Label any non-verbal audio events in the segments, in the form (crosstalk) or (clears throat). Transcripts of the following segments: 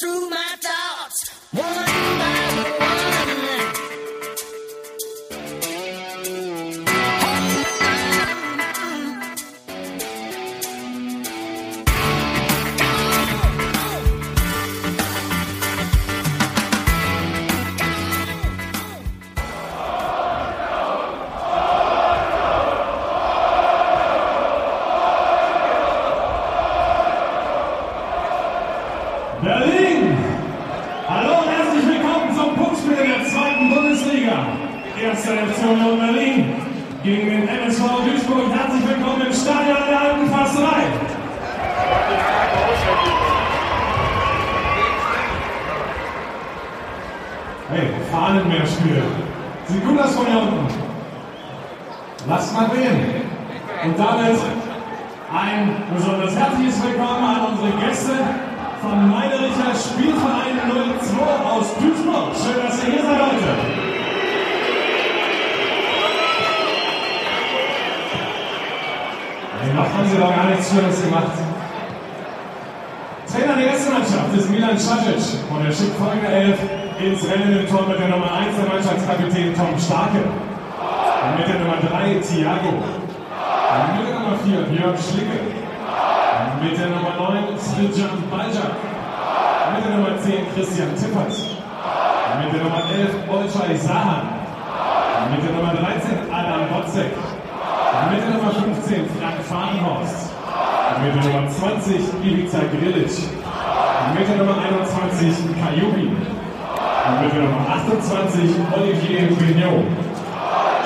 through my thoughts damit ein besonders herzliches Willkommen an unsere Gäste vom Meidericher Spielverein 02 aus Duisburg. Schön, dass ihr hier seid heute. Noch haben sie doch gar nichts Schönes gemacht. Trainer der ersten Mannschaft ist Milan Čačić und er schickt folgende Elf ins Rennen im Tor mit der Nummer 1 der Mannschaftskapitän Tom Starke. Und mit der Nummer 3 Thiago. Und mit Nummer 4 Björn Schlicke. Und mit der Nummer 9 Sridjan Baljak. Und mit der Nummer 10 Christian Tippert. Mit der Nummer 11 Olcay Sahan. Mit der Nummer 13 Adam Botzek. Mit der Nummer 15 Frank Fahrenhorst. Mit der Nummer 20 Ivica Grilic. Mit der Nummer 21 Kajubi. Mit der Nummer 28 Olivier Vignot.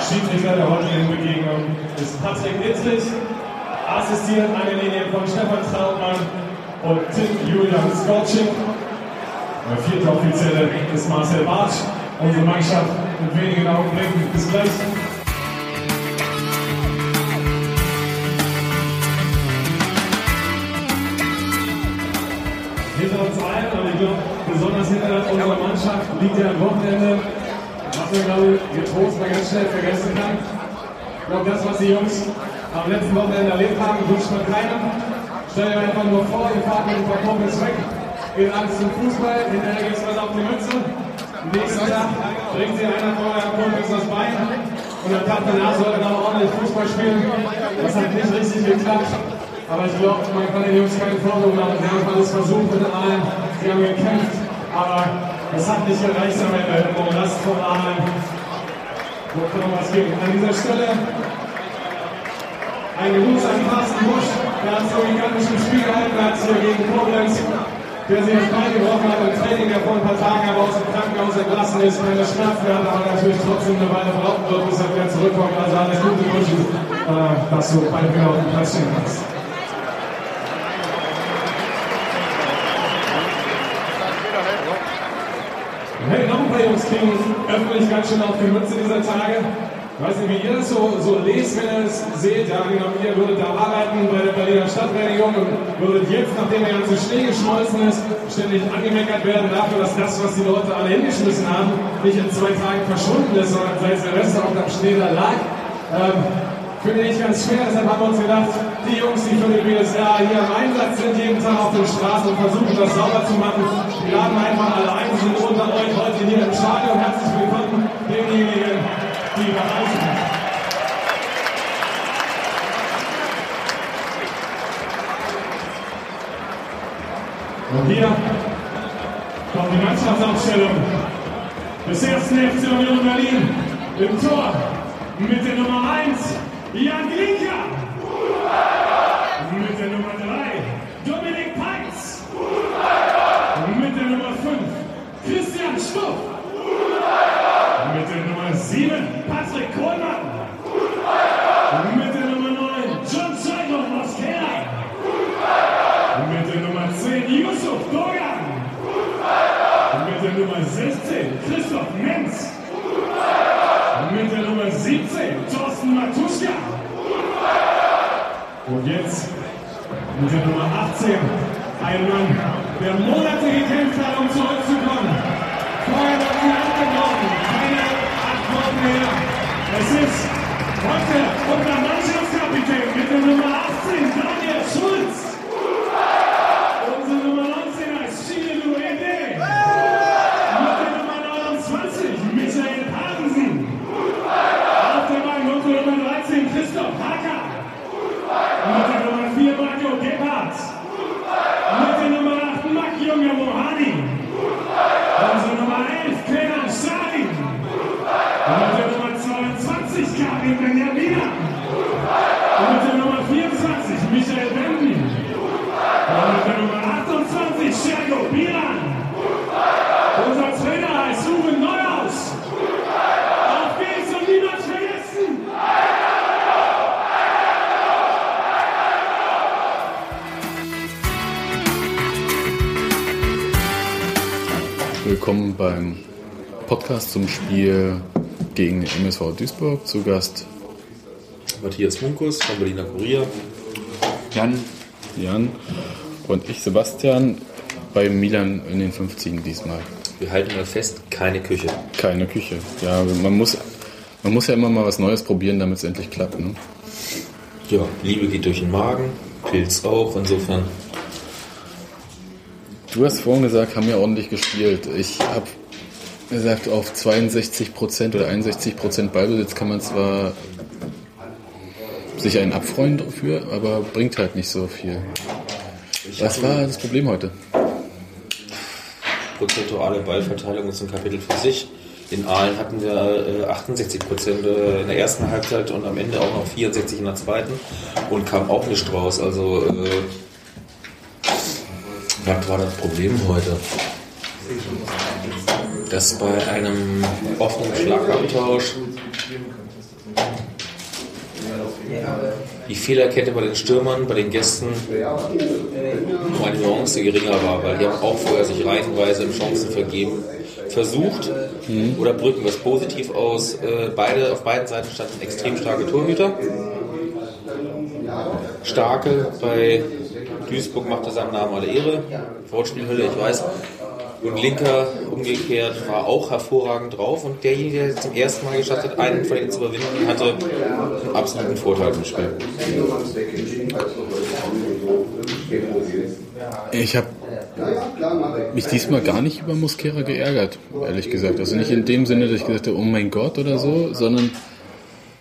Schiedsrichter der heutigen Begegnung ist Patrick Dittrich. Assistiert an den Linien von Stefan Trautmann und Tim Julian Skotschik. Der vierte Offizielle ist Marcel Bartsch. Unsere Mannschaft in wenigen Augenblicken. Bis gleich. Hinter uns allen, und ich glaube, besonders hinter unserer Mannschaft liegt ja am Wochenende, man, glaube ich, getrost mal ganz schnell vergessen kann. Ich glaube, das, was die Jungs am letzten Wochenende erlebt haben, wünscht man keinem. Stell dir einfach nur vor, ihr fahrt mit ein paar Kumpels weg, geht abends zum Fußball, hinterher gibt es was auf die Mütze. Am nächsten Tag bringt sie einer von euren Kumpels das Bein und am Tag danach soll er dann ordentlich Fußball spielen. Das hat nicht richtig geklappt. Aber ich glaube, man kann den Jungs keinen Vorwurf machen. Sie haben alles versucht mit allen, sie haben gekämpft, aber es hat nicht gereicht am Ende. Um Last von allen. Wo kann was geben? An dieser Stelle ein Gruß an Carsten Busch, der hat so gigantisch im Spiel gehalten hat hier gegen Koblenz, der sich das Bein gebrochen hat im Training, der vor ein paar Tagen aber aus dem Krankenhaus entlassen ist, keine Schmerzen hat, aber natürlich trotzdem eine Weile brauchen wird, bis er wieder zurückkommt. Also alles Gute wünschen, äh, dass du bald wieder auf dem Platz stehen kannst. Hey, noch ein paar Jungs kriegen öffentlich ganz schön auf die Mütze dieser Tage. Ich weiß nicht, wie ihr das so, so lest, wenn ihr das seht. Ja, genau, ihr würdet da arbeiten bei der Berliner Stadtreinigung und würdet jetzt, nachdem der ganze Schnee geschmolzen ist, ständig angemeckert werden dafür, dass das, was die Leute alle hingeschmissen haben, nicht in zwei Tagen verschwunden ist, sondern seit Silvester auch am Schnee da lag. Ähm, Finde ich ganz schwer, deshalb haben wir uns gedacht, die Jungs, die für die BSR hier im Einsatz sind, jeden Tag auf den Straßen und versuchen, das sauber zu machen, die laden einfach alle ein, sind unter euch heute hier im Stadion. Herzlich willkommen denjenigen, die bereit sind. Und hier kommt die Mannschaftsaufstellung des ersten FC Union Berlin im Tor mit der Nummer 1 Jan Glinker. Mit der Nummer 3 Dominik Peitz. Mit der Nummer 5 Christian Stuff. Mit der Nummer 7 Patrick Kohlmann. Mit der Nummer 9 John Seidel aus Kerl. Mit der Nummer 10 Yusuf Dogan. Mit der Nummer 16 Christoph Menz. Mit der Nummer 17 Thorsten Matuschka. Und jetzt mit der Nummer 18 ein Mann, der Monate gekämpft hat, um zurückzukommen. Vorher noch nie abgebrochen, keine Wochen mehr. Es ist heute unser Mannschaftskapitän mit der Nummer 18 Daniel Schulz. Willkommen beim Podcast zum Spiel gegen den MSV Duisburg. Zu Gast Matthias Munkus vom Berliner Kurier. Jan, Jan und ich Sebastian bei Milan in den 50 diesmal. Wir halten mal fest, keine Küche. Keine Küche. Ja, man muss, man muss ja immer mal was Neues probieren, damit es endlich klappt. Ne? Ja, Liebe geht durch den Magen, Pilz auch, insofern. Du hast vorhin gesagt, haben ja ordentlich gespielt. Ich habe gesagt, auf 62% oder 61% Ballbesitz kann man zwar sich einen abfreuen dafür, aber bringt halt nicht so viel. Was war das Problem heute? Prozentuale Ballverteilung ist ein Kapitel für sich. In Aalen hatten wir äh, 68 Prozent äh, in der ersten Halbzeit und am Ende auch noch 64 in der zweiten und kam auch nicht raus. Also, äh, was war das Problem heute? Dass bei einem offenen Schlagabtausch die Fehlerkette bei den Stürmern, bei den Gästen um eine Nuance geringer war, weil die haben auch vorher sich reihenweise Chancen vergeben, versucht oder drücken wir es positiv aus. Äh, beide, auf beiden Seiten standen extrem starke Torhüter. Starke bei Duisburg machte seinem Namen alle Ehre. Wortspielhölle, ich weiß. Und Linker umgekehrt war auch hervorragend drauf und derjenige, der zum ersten Mal geschafft hat, einen von ihnen zu überwinden, hatte einen absoluten Vorteil im Spiel. Ich habe mich diesmal gar nicht über Mosquera geärgert, ehrlich gesagt. Also nicht in dem Sinne, dass ich gesagt habe, oh mein Gott oder so, sondern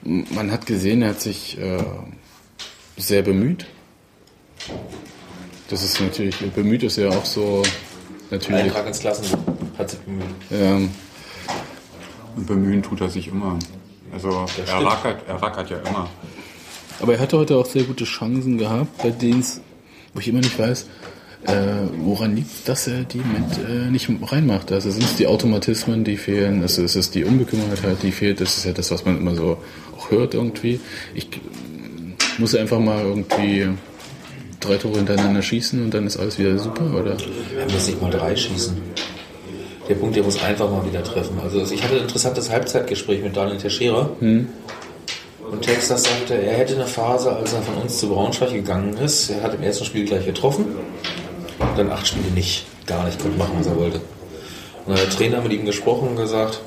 man hat gesehen, er hat sich äh, sehr bemüht. Das ist natürlich, bemüht ist ja auch so natürlich. Eintrag ins Klassenbuch hat sich bemüht. Ähm, Und bemühen tut er sich immer. Also er rackert, er rackert ja immer. aber er hatte heute auch sehr gute Chancen gehabt, bei denen es, wo ich immer nicht weiß, äh, woran liegt dass er die mit, äh, nicht reinmacht. Also sind es die Automatismen, die fehlen, es ist, es ist die Unbekümmertheit, die fehlt, das ist ja das, was man immer so auch hört irgendwie. Ich äh, muss einfach mal irgendwie drei Tore hintereinander schießen und dann ist alles wieder super, oder? Er muss nicht mal drei schießen. Der Punkt, der muss einfach mal wieder treffen. Also ich hatte ein interessantes Halbzeitgespräch mit Daniel Teixeira. Und Texas sagte, er hätte eine Phase, als er von uns zu Braunschweig gegangen ist. Er hat im ersten Spiel gleich getroffen. Und dann acht Spiele nicht. Gar nicht konnte machen, was er wollte. Und dann hat der Trainer mit ihm gesprochen und gesagt,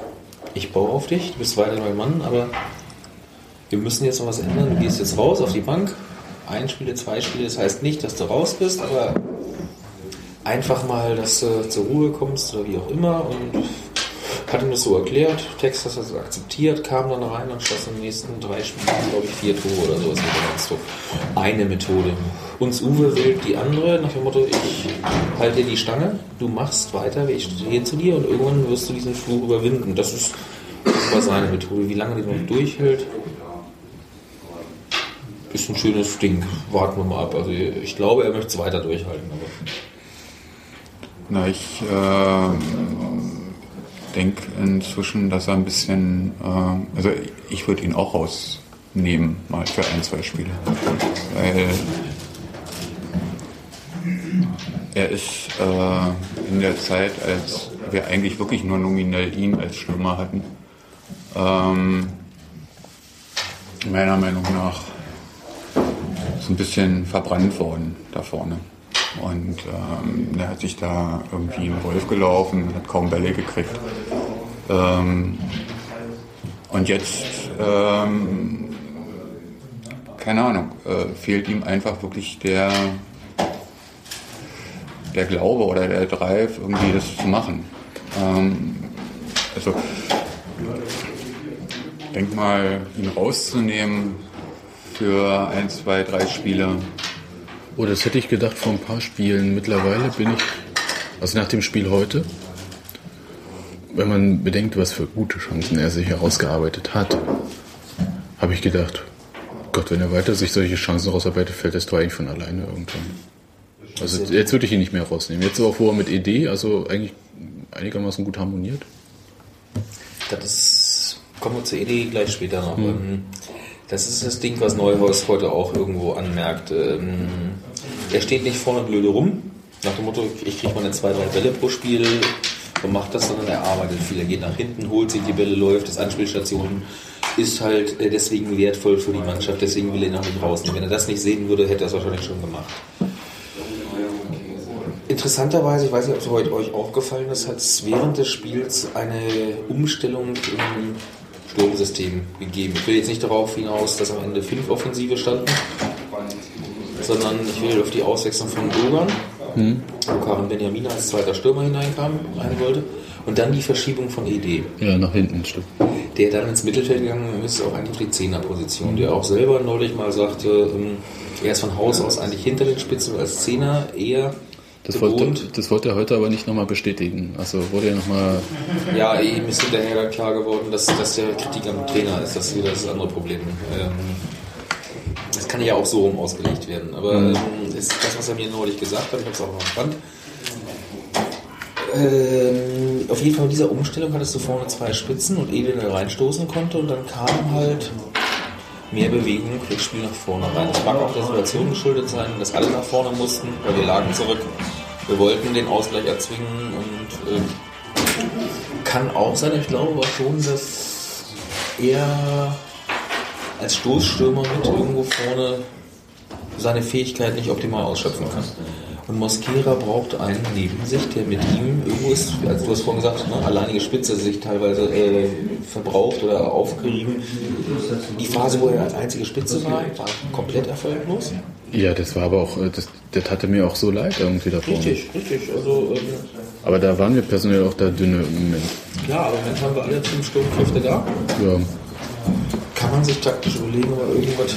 ich baue auf dich, du bist weiter mein Mann, aber wir müssen jetzt noch was ändern. Du gehst jetzt raus auf die Bank. Ein Spiele, zwei Spiele, das heißt nicht, dass du raus bist, aber einfach mal, dass du zur Ruhe kommst oder wie auch immer und hat ihm das so erklärt. Texas hat es akzeptiert, kam dann rein und schoss in den nächsten drei Spielen, glaube ich, vier Tore oder sowas. Das so eine Methode. Uns Uwe will die andere, nach dem Motto, ich halte dir die Stange, du machst weiter, ich stehe zu dir und irgendwann wirst du diesen Fluch überwinden. Das ist, das war seine Methode. Wie lange die noch durchhält, ist ein schönes Ding. Warten wir mal ab. Also ich glaube, er möchte es weiter durchhalten. Na, ich äh, denke inzwischen, dass er ein bisschen, äh, also ich würde ihn auch rausnehmen, mal für ein, zwei Spiele. Weil er ist äh, in der Zeit, als wir eigentlich wirklich nur nominell ihn als Stürmer hatten, ähm, meiner Meinung nach so ein bisschen verbrannt worden da vorne. Und ähm, der hat sich da irgendwie einen Wolf gelaufen, hat kaum Bälle gekriegt. Ähm, und jetzt, ähm, keine Ahnung, äh, fehlt ihm einfach wirklich der, der Glaube oder der Drive, irgendwie das zu machen. Ähm, also, denk mal, ihn rauszunehmen für ein, zwei, drei Spiele, Oh, das hätte ich gedacht vor ein paar Spielen. Mittlerweile bin ich, also nach dem Spiel heute, wenn man bedenkt, was für gute Chancen er sich herausgearbeitet hat, habe ich gedacht, Gott, wenn er weiter sich solche Chancen rausarbeitet, fällt das Tor eigentlich von alleine irgendwann. Also jetzt würde ich ihn nicht mehr rausnehmen. Jetzt auch vorher mit ED, also eigentlich einigermaßen gut harmoniert. Das ist, kommen wir zur Idee gleich später noch. Ähm, Das ist das Ding, was Neuhaus heute auch irgendwo anmerkt. Ähm, Er steht nicht vorne blöde rum, nach dem Motto, ich kriege meine zwei, drei Bälle pro Spiel, und macht das, sondern er arbeitet viel. Er geht nach hinten, holt sich die Bälle, läuft, ist Anspielstation, ist halt äh, deswegen wertvoll für die Mannschaft, deswegen will er ihn auch rausnehmen. Wenn er das nicht sehen würde, hätte er es wahrscheinlich schon gemacht. Interessanterweise, ich weiß nicht, ob es heute euch aufgefallen ist, hat es während des Spiels eine Umstellung im Sturmsystem gegeben. Ich will jetzt nicht darauf hinaus, dass am Ende fünf Offensive standen, sondern ich will auf die Auswechslung von Dogan, wo Karin Benjamin als zweiter Stürmer hineinkam, rein wollte, und dann die Verschiebung von ED Ja, nach hinten, stimmt. der dann ins Mittelfeld gegangen ist, auch eigentlich auf die Zehnerposition, der auch selber neulich mal sagte, ähm, er ist von Haus aus eigentlich hinter den Spitzen als Zehner eher Das wollte, das wollte er heute aber nicht nochmal bestätigen. Also wurde ja nochmal. Ja, ihm ist hinterher dann klar geworden, dass, dass der Kritik am Trainer ist, das ist wieder das andere Problem. Ähm, das kann ja auch so rum ausgelegt werden, aber ähm, ist das, was er mir neulich gesagt hat, ich habe es auch noch spannend. Ähm, auf jeden Fall in dieser Umstellung hattest du vorne zwei Spitzen und Edel reinstoßen konnte und dann kam halt mehr Bewegung Spiel nach vorne rein. Das mag auch der Situation geschuldet sein, dass alle nach vorne mussten, weil wir lagen zurück. Wir wollten den Ausgleich erzwingen und ähm, kann auch sein, ich glaube aber schon, dass er als Stoßstürmer mit irgendwo vorne seine Fähigkeit nicht optimal ausschöpfen kann. Und Mosquera braucht einen neben sich, der mit ihm irgendwo ist, also du hast vorhin gesagt, ne, alleinige Spitze sich teilweise äh, verbraucht oder aufgerieben. Die Phase, wo er als einzige Spitze war, war komplett erfolglos. Ja, das war aber auch. äh, Das, das hatte mir auch so leid irgendwie da vorne. Richtig, richtig. Also ähm, Aber da waren wir personell auch da dünne im Moment. klar, aber dann haben wir alle fünf Sturmkräfte da. Ja. Kann man sich taktisch überlegen, aber irgendwas.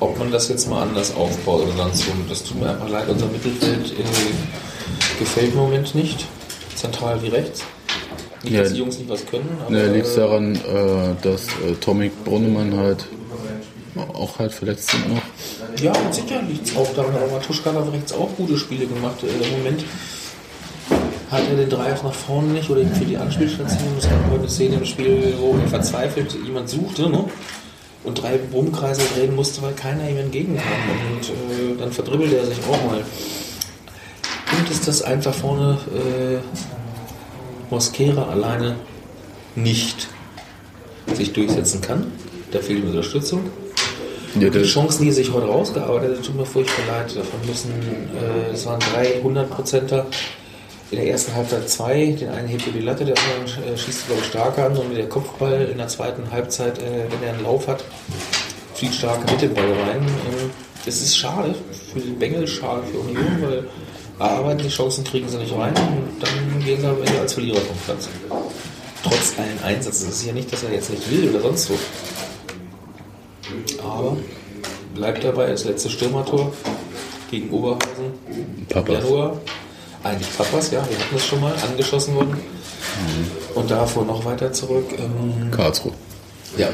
Ob man das jetzt mal anders aufbaut oder dann so. Das tut mir einfach leid, unser Mittelfeld äh, gefällt im Moment nicht. Zentral wie rechts. Nicht, Ja. dass die Jungs nicht was können, aber. Ne, liegt äh, daran, äh, dass äh, Tomik Brunnemann halt auch halt verletzt sind noch. Ja, mit Sicherheit liegt es auch daran, aber Matuschka hat auf rechts auch gute Spiele gemacht. Äh, Im Moment hat er den Dreieck nach vorne nicht oder für die Anspielstation. Es gab heute eine Szene im Spiel, wo er verzweifelt jemand suchte ne? Und drei Brummkreise drehen musste, weil keiner ihm entgegenkam. Und äh, dann verdribbelt er sich auch mal. Und ist das einfach vorne äh, Mosquera alleine nicht sich durchsetzen kann. Da fehlt ihm Unterstützung. Ja, Die Chancen, die sich heute rausgearbeitet hat, tut mir furchtbar leid. Davon müssen, äh, das waren drei 100%er. In der ersten Halbzeit zwei, den einen hebt er die Latte, der andere äh, schießt, glaube ich, stark an und mit der Kopfball in der zweiten Halbzeit, äh, wenn er einen Lauf hat, fliegt stark mit dem Ball rein. Ähm, das ist schade für den Bengel, schade für Union, weil arbeiten die Chancen kriegen sie nicht rein und dann gehen sie am Ende als Verlierer vom Platz. Trotz allen Einsätzen. Es ist ja nicht, dass er jetzt nicht will oder sonst so. Aber bleibt dabei, das letzte Stürmertor gegen Oberhausen im Papas. Januar. Eigentlich Papas, ja, wir hatten das schon mal, angeschossen worden. Und davor noch weiter zurück. Ähm, Karlsruhe. ja,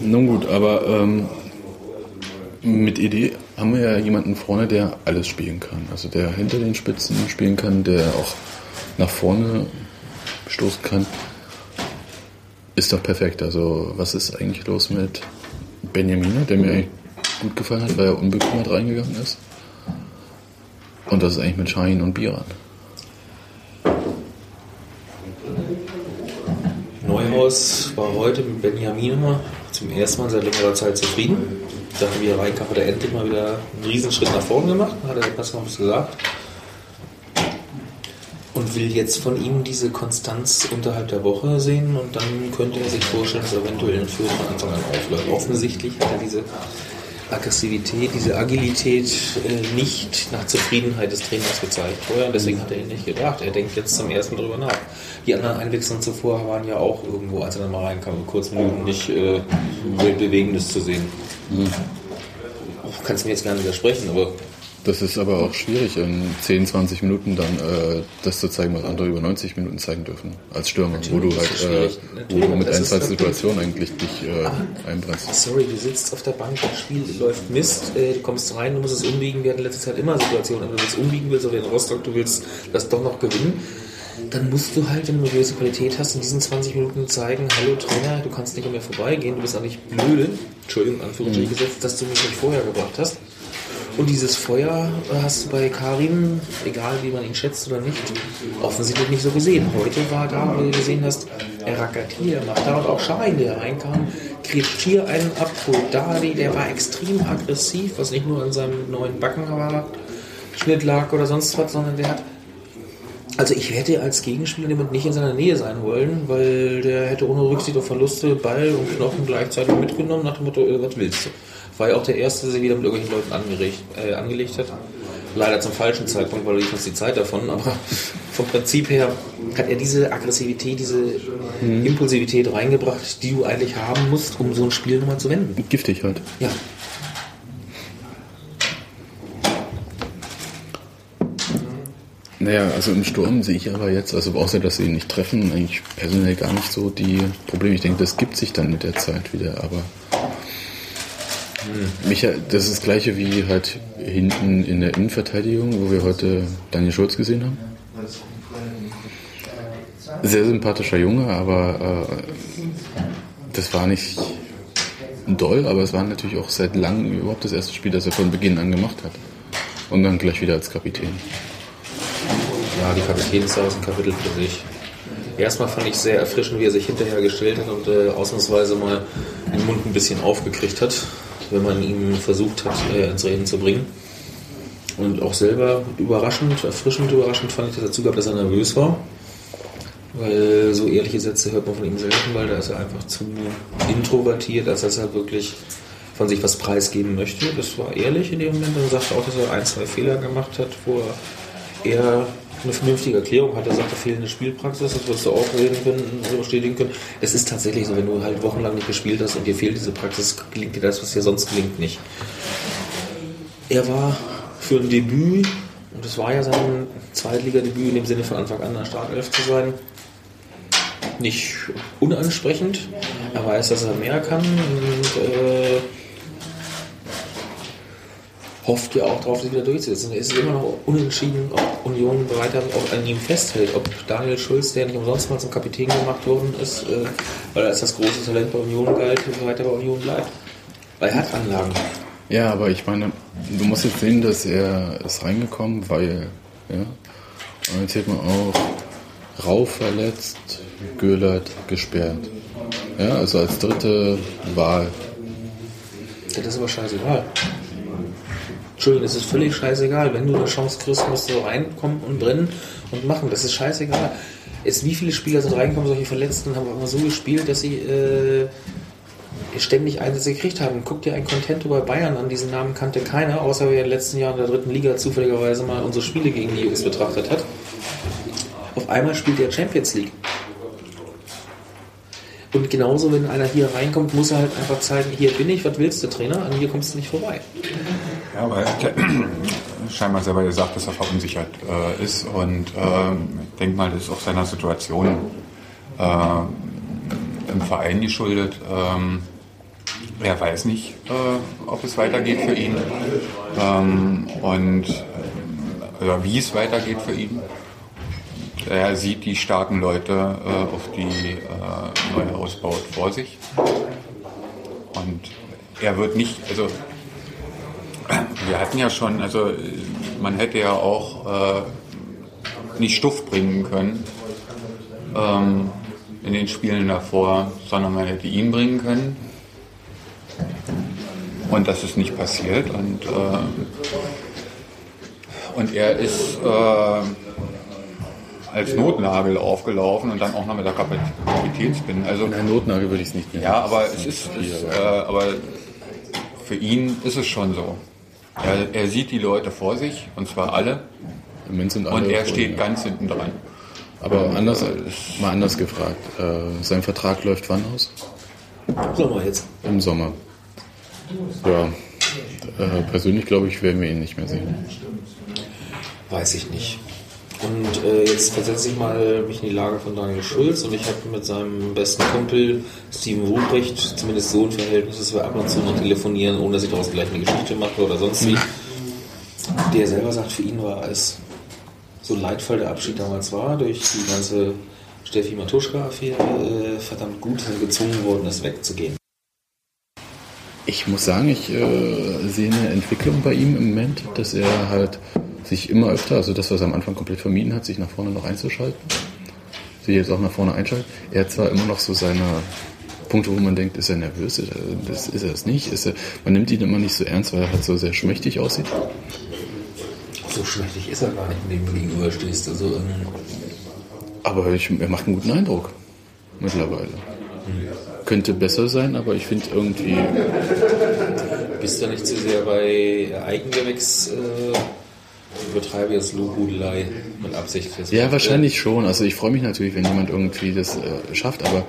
Nun gut, aber ähm, mit Idee haben wir ja jemanden vorne, der alles spielen kann. Also der hinter den Spitzen spielen kann, der auch nach vorne stoßen kann. Ist doch perfekt. Also was ist eigentlich los mit Benjamino, der mir eigentlich gut gefallen hat, weil er unbekümmert reingegangen ist? Und was ist eigentlich mit Shahin und Biran? Neuhaus war heute mit Benjamin zum ersten Mal seit längerer Zeit zufrieden. Dachte, wie er reinkam, hat endlich mal wieder einen Riesenschritt nach vorne gemacht, hat er Pascal gesagt. Und will jetzt von ihm diese Konstanz unterhalb der Woche sehen und dann könnte er sich vorstellen, dass er eventuell in Fürth von Anfang an aufläuft. Offensichtlich hat er diese Aggressivität, diese Agilität äh, nicht nach Zufriedenheit des Trainers gezeigt vorher. Deswegen hat er ihn nicht gebracht. Er denkt jetzt zum ersten drüber nach. Die anderen Einwechslungen zuvor waren ja auch irgendwo, als er dann mal reinkam, kurz Minuten nicht äh, Bewegendes zu sehen. Kannst mir jetzt gar nicht widersprechen, aber Das ist aber auch schwierig, in 10, 20 Minuten dann äh, das zu zeigen, was andere über 90 Minuten zeigen dürfen. Als Stürmer, wo du halt äh, wo du mit ein, zwei Situationen eigentlich dich äh, einbrennst. sorry, du sitzt auf der Bank, das Spiel läuft Mist, äh, du kommst rein, du musst es umbiegen. Wir hatten in letzter Zeit immer Situationen, wenn du das umbiegen willst oder in Rostock, du willst das doch noch gewinnen. Dann musst du halt, wenn du eine gewisse Qualität hast, in diesen 20 Minuten zeigen, hallo Trainer, du kannst nicht mehr vorbeigehen, du bist auch nicht blöde, Entschuldigung, Anführungsstriche gesetzt, dass du mich nicht vorher gebracht hast. Und dieses Feuer äh, hast du bei Karim, egal wie man ihn schätzt oder nicht, offensichtlich nicht so gesehen. Heute war da, wie du gesehen hast, er rackert hier, macht da und auch Schein, der reinkam, kriegt hier einen ab, Dali, der war extrem aggressiv, was nicht nur an seinem neuen Backen war, Schnitt lag oder sonst was, sondern der hat also ich hätte als Gegenspieler jemand nicht in seiner Nähe sein wollen, weil der hätte ohne Rücksicht auf Verluste Ball und Knochen gleichzeitig mitgenommen, nach dem Motto, äh, was willst du? War ja auch der Erste, der sich wieder mit irgendwelchen Leuten angeregt, äh, angelegt hat. Leider zum falschen Zeitpunkt, weil er fast die Zeit davon, aber (laughs) vom Prinzip her hat er diese Aggressivität, diese Impulsivität reingebracht, die du eigentlich haben musst, um so ein Spiel nochmal zu wenden. Giftig halt. Ja. Naja, also im Sturm sehe ich aber jetzt, also außer dass sie ihn nicht treffen, eigentlich personell gar nicht so die Probleme. Ich denke, das gibt sich dann mit der Zeit wieder, aber Micha, das ist das gleiche wie halt hinten in der Innenverteidigung, wo wir heute Daniel Schulz gesehen haben. Sehr sympathischer Junge, aber äh, das war nicht doll, aber es war natürlich auch seit langem überhaupt das erste Spiel, das er von Beginn an gemacht hat. Und dann gleich wieder als Kapitän. Ja, die Kapitänssache ist ein Kapitel für sich. Erstmal fand ich sehr erfrischend, wie er sich hinterher gestellt hat und äh, ausnahmsweise mal den Mund ein bisschen aufgekriegt hat, wenn man ihm versucht hat, äh, ins Reden zu bringen. Und auch selber überraschend, erfrischend überraschend fand ich das dazu gehabt, dass er nervös war. Weil so ehrliche Sätze hört man von ihm selten, weil da ist er einfach zu introvertiert, als dass er wirklich von sich was preisgeben möchte. Das war ehrlich in dem Moment. Er sagte auch, dass er ein, zwei Fehler gemacht hat, wo er eher eine vernünftige Erklärung hat. Er sagte, fehlende Spielpraxis, das wirst du auch reden können, so bestätigen können. Es ist tatsächlich so, wenn du halt wochenlang nicht gespielt hast und dir fehlt diese Praxis, gelingt dir das, was dir sonst gelingt, nicht. Er war für ein Debüt, und es war ja sein Zweitligadebüt in dem Sinne von Anfang an in der Startelf zu sein, nicht unansprechend. Er weiß, dass er mehr kann und äh, hofft ja auch darauf, sich wieder durchzusetzen. Er ist immer noch unentschieden, ob Union weiter an ihm festhält. Ob Daniel Schulz, der nicht umsonst mal zum Kapitän gemacht worden ist, äh, weil er als das große Talent bei Union galt, weiter bei Union bleibt. Weil er hat Anlagen. Ja, aber ich meine, du musst jetzt sehen, dass er ist reingekommen, weil, ja, und jetzt sieht man auch, Rau verletzt, Göhlert gesperrt. Ja, also als dritte Wahl. Das ist aber scheißegal. Entschuldigung, das ist völlig scheißegal. Wenn du eine Chance kriegst, musst du reinkommen und brennen und machen. Das ist scheißegal. Jetzt, wie viele Spieler sind reingekommen, solche Verletzten, haben aber so gespielt, dass sie äh, ständig Einsätze gekriegt haben. Guck dir ein Contento bei Bayern an, diesen Namen kannte keiner, außer wer in den letzten Jahren in der dritten Liga zufälligerweise mal unsere Spiele gegen die Jungs betrachtet hat. Auf einmal spielt er Champions League. Und genauso, wenn einer hier reinkommt, muss er halt einfach zeigen, hier bin ich, was willst du, Trainer? An mir kommst du nicht vorbei. Ja, aber er hat (clears throat) scheinbar selber gesagt, dass er verunsichert äh, ist und ähm, ich denke mal, das ist auch seiner Situation äh, im Verein geschuldet. Ähm, er weiß nicht, äh, ob es weitergeht für ihn ähm, und äh, oder wie es weitergeht für ihn. Er sieht die starken Leute, äh, auf die äh, neu ausbaut, vor sich. Und er wird nicht, also wir hatten ja schon, also man hätte ja auch äh, nicht Stuff bringen können ähm, in den Spielen davor, sondern man hätte ihn bringen können. Und das ist nicht passiert. Und, äh, und er ist äh, als Notnagel aufgelaufen und dann auch noch mit der Kapit Kapitänsbinde. Also, Nein, Notnagel würde ich es nicht nennen. ja, aber es ist, ist äh, aber für ihn ist es schon so. Er, er sieht die Leute vor sich, und zwar alle, Im Moment sind alle und er vor steht ganz hinten dran. Aber anders, mal anders gefragt. Äh, sein Vertrag läuft wann aus? Sag mal jetzt. Im Sommer. Ja, äh, persönlich glaube ich, werden wir ihn nicht mehr sehen. Weiß ich nicht. Und äh, jetzt versetze ich mal mich in die Lage von Daniel Schulz und ich habe mit seinem besten Kumpel Steven Ruprecht zumindest so ein Verhältnis, dass wir ab und zu noch telefonieren, ohne dass ich daraus gleich eine Geschichte mache oder sonst wie. Der selber sagt, für ihn war es so leidvoll der Abschied damals war, durch die ganze Steffi Matuschka-Affäre, äh, verdammt gut, gezwungen worden ist, wegzugehen. Ich muss sagen, ich äh, sehe eine Entwicklung bei ihm im Moment, dass er halt sich immer öfter, also das, was er am Anfang komplett vermieden hat, sich nach vorne noch einzuschalten, sich jetzt auch nach vorne einschalten. Er hat zwar immer noch so seine Punkte, wo man denkt, ist er nervös, er, das, ist er es nicht, ist er, man nimmt ihn immer nicht so ernst, weil er halt so sehr schmächtig aussieht. So schmächtig ist er gar nicht, dem du gegenüberstehst. Also, ähm, Aber ich, er macht einen guten Eindruck mittlerweile. Könnte besser sein, aber ich finde irgendwie, bist du nicht zu sehr bei Eigengewächs? Äh, übertreibe jetzt Lobhudelei mit Absicht. Ja, wahrscheinlich schon. Also ich freue mich natürlich, wenn jemand irgendwie das äh, schafft, aber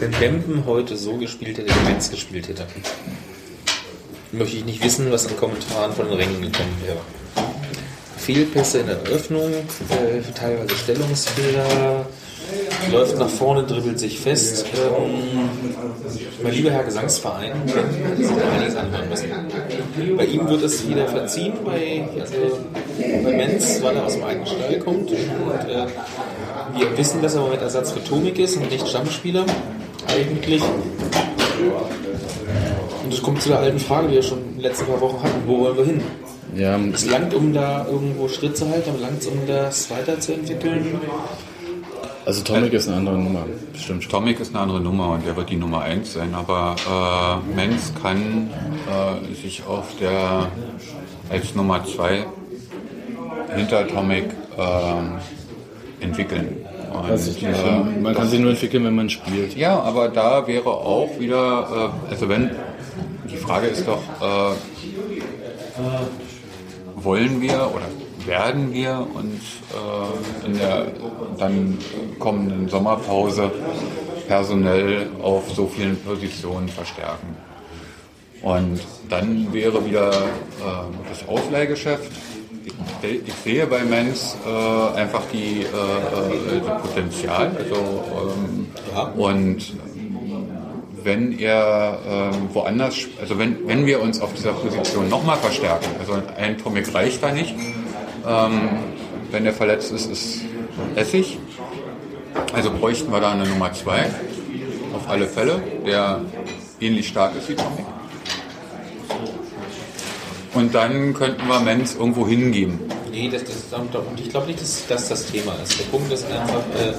Wenn Bemben heute so gespielt hätte, wie Menz gespielt hätte, möchte ich nicht wissen, was an Kommentaren von den Rängen gekommen wäre. Fehlpässe in der Eröffnung, äh, teilweise Stellungsfehler, läuft nach vorne, dribbelt sich fest. Ähm, mein lieber Herr Gesangsverein. Bei ihm wird es wieder verziehen, bei, also, bei Menz, weil er aus dem eigenen Stall kommt. Und, äh, wir wissen, dass er im Moment Ersatz für Tomik ist und nicht Stammspieler. Eigentlich. Und es kommt zu der alten Frage, die wir schon in den letzten paar Wochen hatten. Wo wollen wir hin? ja, Es langt, um da irgendwo Schritt zu halten, aber langt es, um das weiterzuentwickeln. Also Tomic ist eine andere Nummer, bestimmt. Tomic ist eine andere Nummer und der wird die Nummer 1 sein, aber äh, Menz kann äh, sich auf der als Nummer 2 hinter Tomic ähm, entwickeln. Und, Also äh, äh, man kann sich nur entwickeln, wenn man spielt. ja, aber da wäre auch wieder, äh, also wenn, die Frage ist doch, äh, wollen wir oder werden wir uns äh, in der dann kommenden Sommerpause personell auf so vielen Positionen verstärken? Und dann wäre wieder äh, das Ausleihgeschäft. Ich, ich sehe bei Menz äh, einfach die, äh, äh, das Potenzial. Also, ähm, Und wenn er ähm, woanders, also wenn, wenn wir uns auf dieser Position nochmal verstärken, also ein Tomic reicht da nicht, ähm, wenn er verletzt ist, ist Essig. Also bräuchten wir da eine Nummer 2, auf alle Fälle, der ähnlich stark ist wie Tomic. Und dann könnten wir Menz irgendwo hingeben. Nee, das, das, und ich glaube nicht, dass das das Thema ist. Der Punkt ist einfach, äh,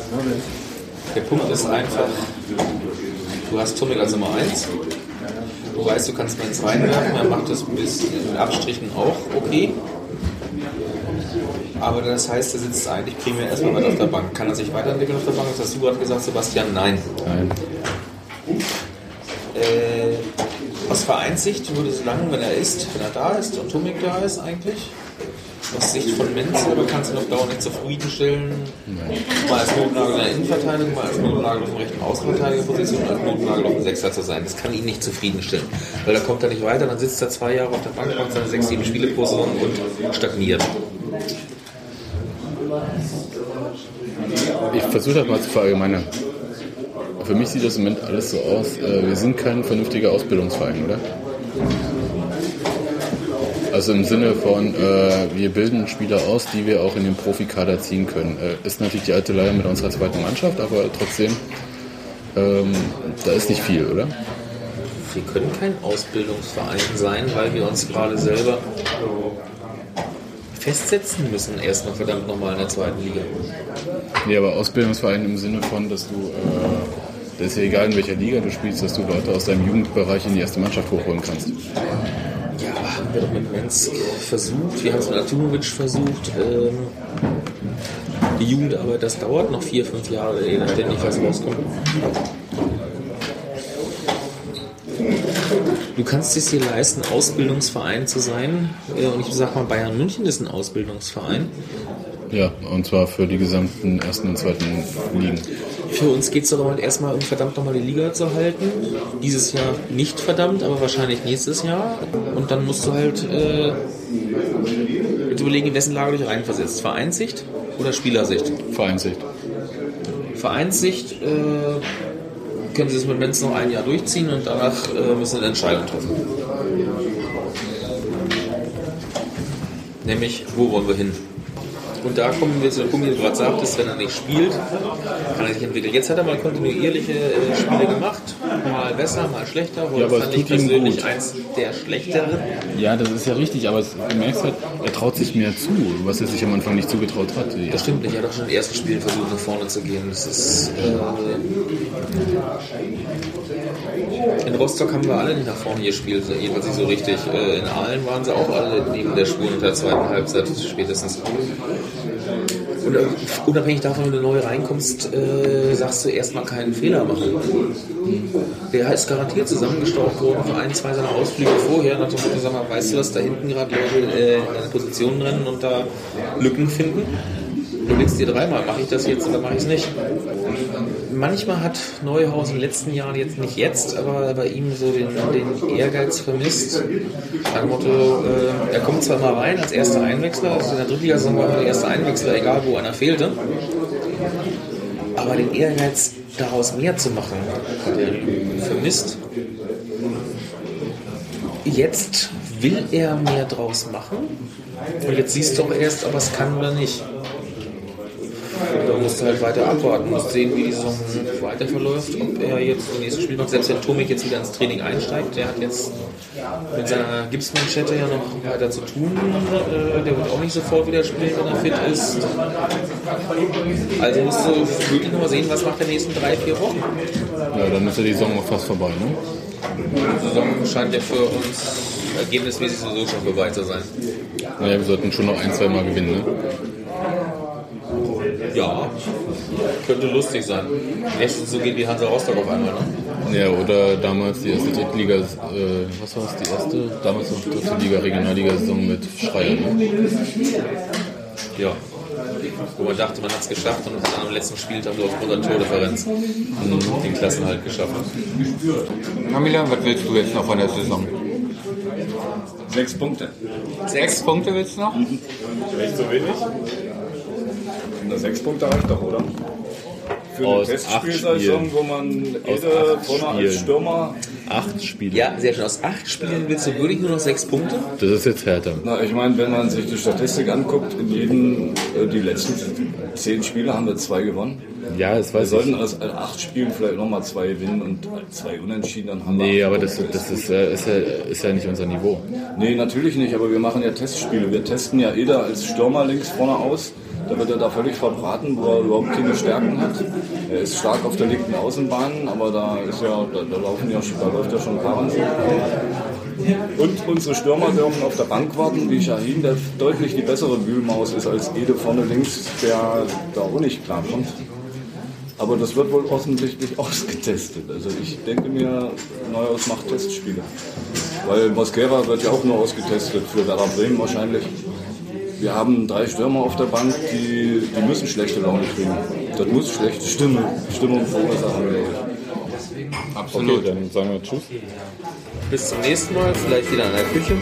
der Punkt ist einfach, du hast Tummel als Nummer 1. Du weißt, du kannst Menz reinwerfen, er macht das bis mit Abstrichen auch okay. Aber das heißt, er sitzt eigentlich primär erstmal weiter auf der Bank. Kann er sich weiterentwickeln auf der Bank? Das hast du gerade gesagt, Sebastian. Nein. Nein. Äh, aus Vereinssicht würde es lang, wenn er ist, wenn er da ist und Tumik da ist eigentlich. Aus Sicht von Menz selber kannst du noch dauernd nicht zufriedenstellen. Mal als Notnagel in der Innenverteidigung, mal als Notnagel auf dem rechten Außenverteidigerposition, als Notnagel auf dem Sechser zu sein. Das kann ihn nicht zufriedenstellen. Weil da kommt er nicht weiter, dann sitzt er zwei Jahre auf der Bank, macht seine sechs, sieben Spiele pro Saison und stagniert. Versuche das mal zu verallgemeinern. Für mich sieht das im Moment alles so aus, äh, wir sind kein vernünftiger Ausbildungsverein, oder? Also im Sinne von, äh, wir bilden Spieler aus, die wir auch in den Profikader ziehen können. Äh, ist natürlich die alte Leier mit unserer zweiten Mannschaft, aber trotzdem, ähm, da ist nicht viel, oder? Wir können kein Ausbildungsverein sein, weil wir uns gerade selber festsetzen müssen, erstmal verdammt nochmal in der zweiten Liga. Nee, aber Ausbildungsverein im Sinne von, dass du, äh, das ist ja egal in welcher Liga du spielst, dass du Leute aus deinem Jugendbereich in die erste Mannschaft hochholen kannst. Ja, haben wir doch mit Mensk versucht, wir haben es mit Atumovic versucht. Ähm, die Jugendarbeit, das dauert noch vier, fünf Jahre, ehe da ständig was rauskommt. Du kannst es dir leisten, Ausbildungsverein zu sein. Äh, Und ich sag mal, Bayern München ist ein Ausbildungsverein. Ja, und zwar für die gesamten ersten und zweiten Ligen. Für uns geht es doch immer erstmal um verdammt nochmal die Liga zu halten. Dieses Jahr nicht verdammt, aber wahrscheinlich nächstes Jahr. Und dann musst du halt äh, überlegen, in wessen Lage du dich reinversetzt. Vereinssicht oder Spielersicht? Vereinssicht. Vereinssicht äh, können sie es mit Menz noch ein Jahr durchziehen und danach äh, müssen sie eine Entscheidung treffen. Nämlich, wo wollen wir hin? Und da kommen wir zu dem Punkt, wie du gerade sagtest, wenn er nicht spielt, kann er sich entwickeln. Jetzt hat er mal kontinuierliche äh, Spiele gemacht, mal besser, mal schlechter. Ja, aber es fand ich tut ihm persönlich gut. eins der schlechteren. Ja, das ist ja richtig, aber es, du merkst halt, er traut sich mehr zu, was er sich am Anfang nicht zugetraut hat. Ja. Das stimmt nicht, er hat auch schon den ersten Spielen versucht, nach vorne zu gehen. Das ist, äh, in Rostock haben wir alle nicht nach vorne gespielt, jedenfalls nicht so richtig. Äh, in Aalen waren sie auch alle neben der Spur in der zweiten Halbzeit spätestens. Und äh, unabhängig davon, wenn du neu reinkommst, äh, sagst du erstmal keinen Fehler machen. Der ist garantiert zusammengestaucht worden für ein, zwei seiner Ausflüge vorher. Nach dem Motto, sag mal, weißt du, dass da hinten gerade Leute in eine Position rennen und da Lücken finden? Du denkst dir dreimal, mache ich das jetzt oder mache ich es nicht? Manchmal hat Neuhaus in den letzten Jahren, jetzt nicht jetzt, aber bei ihm so den, den Ehrgeiz vermisst. Motto, äh, er kommt zwar mal rein als erster Einwechsler, also in der Drittligasaison war er der erste Einwechsler, egal wo einer fehlte. Aber den Ehrgeiz, daraus mehr zu machen, hat er vermisst. Jetzt will er mehr draus machen. Und jetzt siehst du auch erst, ob er es kann oder nicht. Da musst halt weiter abwarten, musst sehen, wie die Saison weiter verläuft, ob er jetzt im nächsten Spiel macht. Selbst wenn Tomik jetzt wieder ins Training einsteigt, der hat jetzt mit seiner Gipsmanschette ja noch weiter zu tun. Äh, Der wird auch nicht sofort wieder spielen, wenn er fit ist. Also musst du wirklich nochmal sehen, was macht der nächsten drei, vier Wochen. ja, dann ist ja die Saison auch fast vorbei, ne? Die Saison scheint ja für uns ergebnismäßig sowieso schon vorbei zu sein. Naja, wir sollten schon noch ein, zwei Mal gewinnen, ne? Ja, könnte lustig sein. Nächstes so geht wie Hansa Rostock auf einmal, ne? Ja, oder damals die erste Drittliga, äh, was war es, die erste? Damals noch dritte Liga, Regionalliga-Saison mit Schreier, ne? Ja. Wo man dachte, man hat es geschafft und dann am letzten Spieltag nur aufgrund der Tordifferenz den Klassenhalt geschafft. Na Milan, was willst du jetzt noch von der Saison? Sechs Punkte. Sechs Punkte willst du noch? Nicht so wenig? Na, sechs Punkte reicht doch, oder? Für eine Aus Testspielsaison, wo man acht vorne als. Stürmer. Acht Spiele. Ja, sehr schön. Aus acht Spielen willst du wirklich nur noch sechs Punkte? Das ist jetzt härter. Na, ich meine, wenn man sich die Statistik anguckt, in jedem, äh, die letzten zehn Spiele haben wir zwei gewonnen. Ja, das Wir weiß sollten ich. aus äh, acht Spielen vielleicht nochmal zwei gewinnen und zwei unentschieden, dann haben wir Nee, aber das, das ist, äh, ist, ja, ist ja nicht unser Niveau. Nee, natürlich nicht, aber wir machen ja Testspiele. Wir testen ja Eder als Stürmer links vorne aus. Da wird er da völlig verbraten, wo er überhaupt keine Stärken hat. Er ist stark auf der linken Außenbahn, aber da ist ja, da, da laufen ja da läuft ja schon Karren. Und unsere Stürmer dürfen auf der Bank warten, wie Shahin, der deutlich die bessere Wühlmaus ist als Ede vorne links, der da auch nicht klarkommt. Aber das wird wohl offensichtlich (laughs) ausgetestet. Also ich denke mir, Neuhaus macht Testspiele. Weil Mosquera wird ja auch nur ausgetestet für Werder Bremen wahrscheinlich. Wir haben drei Stürmer auf der Bank, die, die müssen schlechte Laune kriegen. Das muss schlechte Stimme, Stimmung verursachen. glaube ich. Absolut. Okay, dann sagen wir Tschüss. Bis zum nächsten Mal, vielleicht wieder in der Küche.